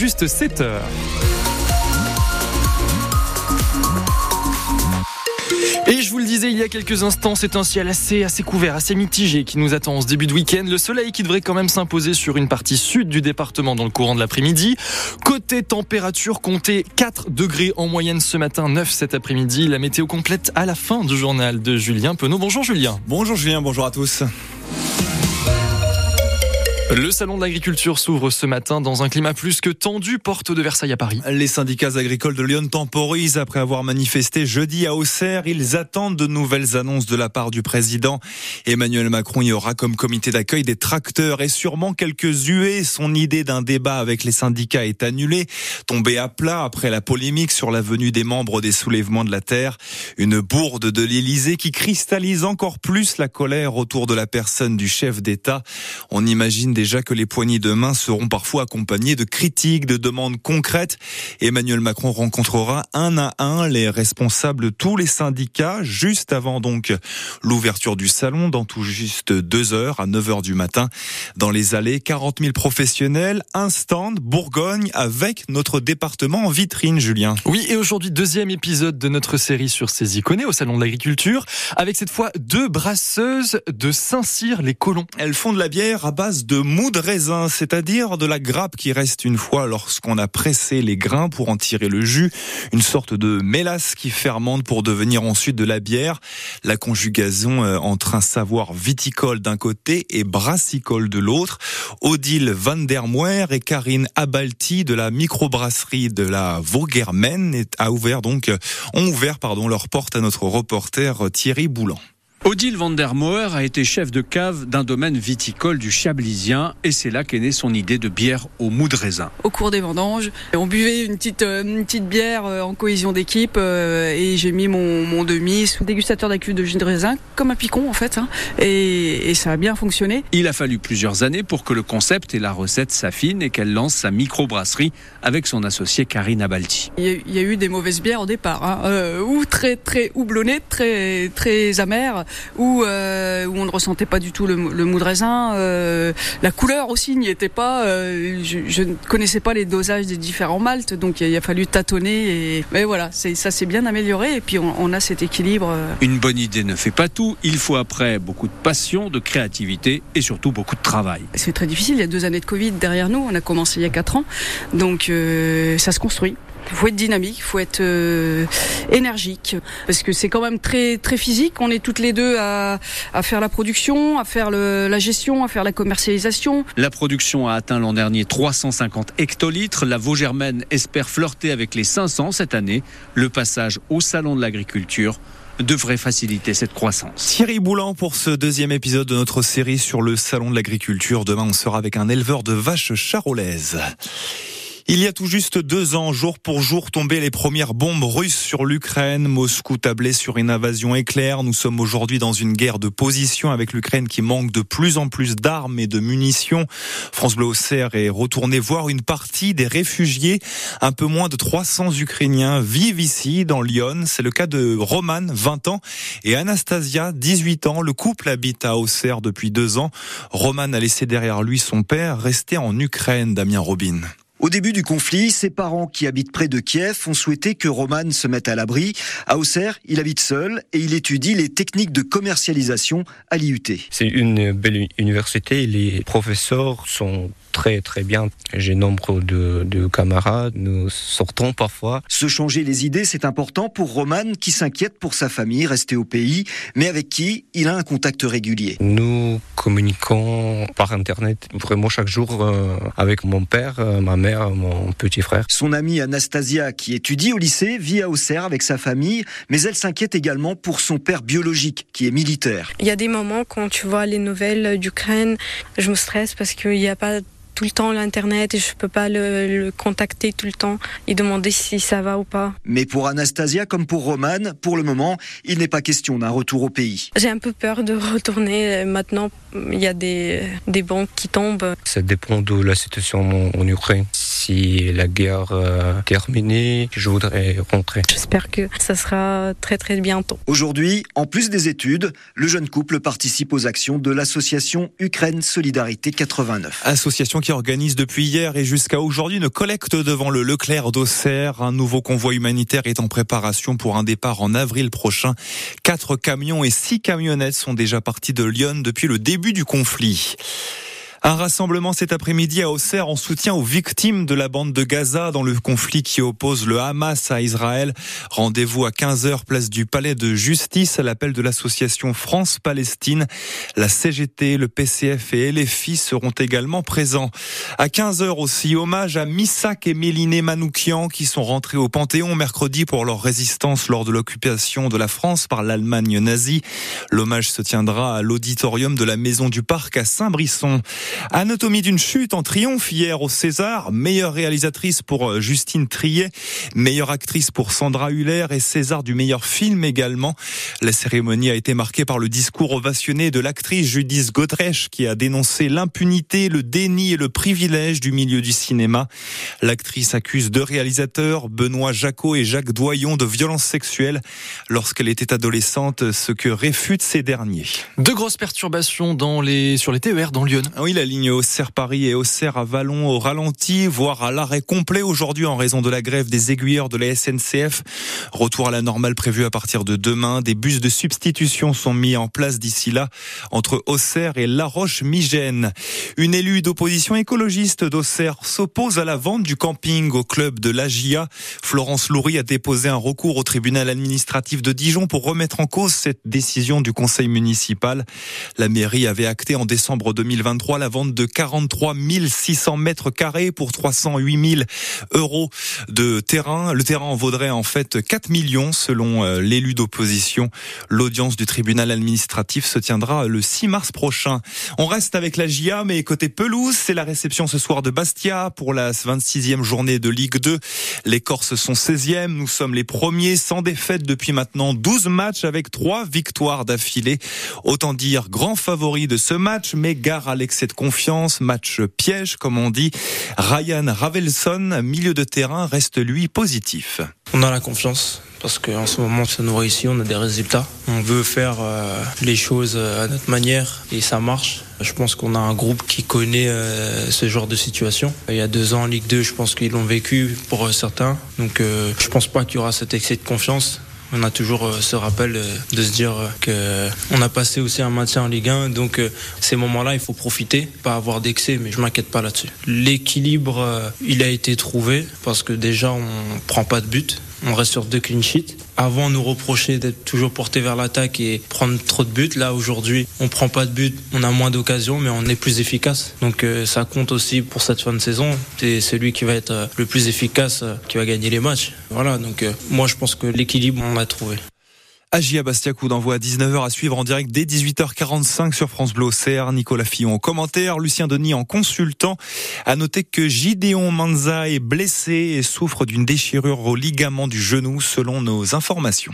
juste 7 heures. Et je vous le disais il y a quelques instants, c'est un ciel assez, assez couvert, assez mitigé qui nous attend en ce début de week-end. Le soleil qui devrait quand même s'imposer sur une partie sud du département dans le courant de l'après-midi. Côté température, comptez 4 degrés en moyenne ce matin, 9 cet après-midi. La météo complète à la fin du journal de Julien Penaud. Bonjour Julien. Bonjour Julien, bonjour à tous. Le salon de l'agriculture s'ouvre ce matin dans un climat plus que tendu, porte de Versailles à Paris. Les syndicats agricoles de Lyon temporisent après avoir manifesté jeudi à Auxerre. Ils attendent de nouvelles annonces de la part du président. Emmanuel Macron y aura comme comité d'accueil des tracteurs et sûrement quelques huées. Son idée d'un débat avec les syndicats est annulée, tombée à plat après la polémique sur la venue des membres des soulèvements de la terre. Une bourde de l'Élysée qui cristallise encore plus la colère autour de la personne du chef d'État. On imagine déjà que les poignées de main seront parfois accompagnées de critiques, de demandes concrètes. Emmanuel Macron rencontrera un à un les responsables de tous les syndicats juste avant donc l'ouverture du salon dans tout juste deux heures à 9 heures du matin dans les allées. 40 000 professionnels, un stand Bourgogne avec notre département en vitrine, Julien. Oui, et aujourd'hui deuxième épisode de notre série sur ces icônes au salon de l'agriculture avec cette fois deux brasseuses de Saint-Cyr-les-Colons. Elles font de la bière à base de mou de raisin, c'est-à-dire de la grappe qui reste une fois lorsqu'on a pressé les grains pour en tirer le jus, une sorte de mélasse qui fermente pour devenir ensuite de la bière. La conjugaison euh, entre un savoir viticole d'un côté et brassicole de l'autre. Odile van der Moer et Karine Abalti de la microbrasserie de la Vaugermen a ouvert donc, euh, ont ouvert pardon, leur porte à notre reporter euh, Thierry Boulan. Odile van der Moer a été chef de cave d'un domaine viticole du Chablisien et c'est là qu'est née son idée de bière au mou de raisin. Au cours des vendanges, on buvait une petite, euh, une petite bière euh, en cohésion d'équipe euh, et j'ai mis mon, mon demi sous dégustateur d'accueil de jus de raisin comme un picon en fait hein, et, et, ça a bien fonctionné. Il a fallu plusieurs années pour que le concept et la recette s'affinent et qu'elle lance sa microbrasserie avec son associé Karine Abalti. Il y, a, il y a eu des mauvaises bières au départ, hein, euh, ou très très houblonnées, très très amères où, euh, où on ne ressentait pas du tout le, le mou de raisin. Euh, la couleur aussi n'y était pas. Euh, je, je, ne connaissais pas les dosages des différents maltes, donc il, il a fallu tâtonner. Et, mais voilà, ça s'est bien amélioré et puis on, on, a cet équilibre. Une bonne idée ne fait pas tout. Il faut après beaucoup de passion, de créativité et surtout beaucoup de travail. C'est très difficile. Il y a deux années de Covid derrière nous. On a commencé il y a quatre ans, donc ça se construit. Il faut être dynamique, il faut être euh, énergique, parce que c'est quand même très très physique. On est toutes les deux à, à faire la production, à faire le, la gestion, à faire la commercialisation. La production a atteint l'an dernier 350 hectolitres. La Vaugermaine espère flirter avec les 500 cette année. Le passage au salon de l'agriculture devrait faciliter cette croissance. Thierry Boulan pour ce deuxième épisode de notre série sur le salon de l'agriculture. Demain, on sera avec un éleveur de vaches charolaises. Il y a tout juste deux ans, jour pour jour, tombaient les premières bombes russes sur l'Ukraine. Moscou tablait sur une invasion éclair. Nous sommes aujourd'hui dans une guerre de position avec l'Ukraine qui manque de plus en plus d'armes et de munitions. France Bleu Auxerre est retourné voir une partie des réfugiés. Un peu moins de 300 Ukrainiens vivent ici, dans Lyon. C'est le cas de Roman, 20 ans, et Anastasia, 18 ans. Le couple habite à Auxerre depuis deux ans. Roman a laissé derrière lui son père, resté en Ukraine, Damien Robin. Au début du conflit, ses parents qui habitent près de Kiev ont souhaité que Roman se mette à l'abri. À Auxerre, il habite seul et il étudie les techniques de commercialisation à l'IUT. C'est une belle université, les professeurs sont très très bien. J'ai nombre de, de, camarades, nous sortons parfois. Se changer les idées, c'est important pour Roman qui s'inquiète pour sa famille restée au pays, mais avec qui il a un contact régulier. Nous communiquons par Internet vraiment chaque jour euh, avec mon père, euh, ma mère, mon petit frère. Son amie Anastasia, qui étudie au lycée, vit à Auxerre avec sa famille, mais elle s'inquiète également pour son père biologique, qui est militaire. Il y a des moments quand tu vois les nouvelles d'Ukraine, je me stresse parce qu'il n'y a pas tout le temps l'internet et je peux pas le, le, contacter tout le temps et demander si ça va ou pas. Mais pour Anastasia comme pour Roman, pour le moment, il n'est pas question d'un retour au pays. J'ai un peu peur de retourner maintenant. Il y a des, des banques qui tombent. Ça dépend de la situation en, en Ukraine. Si la guerre euh, terminée, je voudrais rentrer. J'espère que ça sera très très bientôt. Aujourd'hui, en plus des études, le jeune couple participe aux actions de l'association Ukraine Solidarité 89. Association qui organise depuis hier et jusqu'à aujourd'hui une collecte devant le Leclerc d'Auxerre. Un nouveau convoi humanitaire est en préparation pour un départ en avril prochain. Quatre camions et six camionnettes sont déjà partis de Lyon depuis le début du conflit. Un rassemblement cet après-midi à Auxerre en soutien aux victimes de la bande de Gaza dans le conflit qui oppose le Hamas à Israël. Rendez-vous à 15h place du Palais de Justice à l'appel de l'association France-Palestine. La CGT, le PCF et LFI seront également présents. À 15h aussi, hommage à Missak et Méliné Manoukian qui sont rentrés au Panthéon mercredi pour leur résistance lors de l'occupation de la France par l'Allemagne nazie. L'hommage se tiendra à l'auditorium de la Maison du Parc à Saint-Brisson. Anatomie d'une chute en triomphe hier au César. Meilleure réalisatrice pour euh, Justine Triet, meilleure actrice pour Sandra Huller et César du meilleur film également. La cérémonie a été marquée par le discours ovationné de l'actrice Judith Godrèche qui a dénoncé l'impunité, le déni et le privilège du milieu du cinéma. L'actrice accuse deux réalisateurs, Benoît Jacot et Jacques Doyon, de violences sexuelles lorsqu'elle était adolescente, ce que réfutent ces derniers. De grosses perturbations dans les, sur les TER dans Lyon. Ah oui, la ligne Auxerre-Paris et Auxerre à Vallon au ralenti, voire à l'arrêt complet aujourd'hui en raison de la grève des aiguilleurs de la SNCF. Retour à la normale prévu à partir de demain. Des bus de substitution sont mis en place d'ici là entre Auxerre et La Roche-Migène. Une élue d'opposition écologiste d'Auxerre s'oppose à la vente du camping au club de l'AGIA. Florence Loury a déposé un recours au tribunal administratif de Dijon pour remettre en cause cette décision du conseil municipal. La mairie avait acté en décembre 2023 la vente de 43 600 mètres carrés pour 308 000 euros de terrain. Le terrain en vaudrait en fait 4 millions selon euh, l'élu d'opposition. L'audience du tribunal administratif se tiendra le 6 mars prochain. On reste avec la GIA, mais côté pelouse, c'est la réception ce soir de Bastia pour la 26e journée de Ligue 2. Les Corses sont 16e, nous sommes les premiers sans défaite depuis maintenant 12 matchs avec 3 victoires d'affilée. Autant dire grand favori de ce match, mais gare à l'excès de confiance, match piège comme on dit. Ryan Ravelson, milieu de terrain, reste lui positif. On a la confiance parce qu'en ce moment ça nous réussit, on a des résultats. On veut faire euh, les choses à notre manière et ça marche. Je pense qu'on a un groupe qui connaît euh, ce genre de situation. Il y a deux ans en Ligue 2, je pense qu'ils l'ont vécu pour euh, certains. Donc je pense pas qu'il y aura cet excès de confiance on a toujours euh, ce rappel euh, de se dire euh, que on a passé aussi un maintien en Ligue 1, donc ces moments-là, il faut profiter, pas avoir d'excès, mais je m'inquiète pas là-dessus. L'équilibre, il a été trouvé parce que déjà on prend pas de but, on reste sur deux clean sheets. Avant, on nous reprochait d'être toujours porté vers l'attaque et prendre trop de buts. Là, aujourd'hui, on prend pas de buts, on a moins d'occasions, mais on est plus efficace. Donc, euh, ça compte aussi pour cette fin de saison. C'est celui qui va être euh, le plus efficace euh, qui va gagner les matchs. Voilà. Donc, moi, je pense que l'équilibre, on l'a trouvé. Agia Bastia, coup d'envoi à 19h à suivre en direct dès 18h45 sur France Bleu Auxerre. Nicolas Fillon en commentaire, Lucien Denis en consultant. À noter que Gideon Manza est blessé et souffre d'une déchirure au ligament du genou selon nos informations.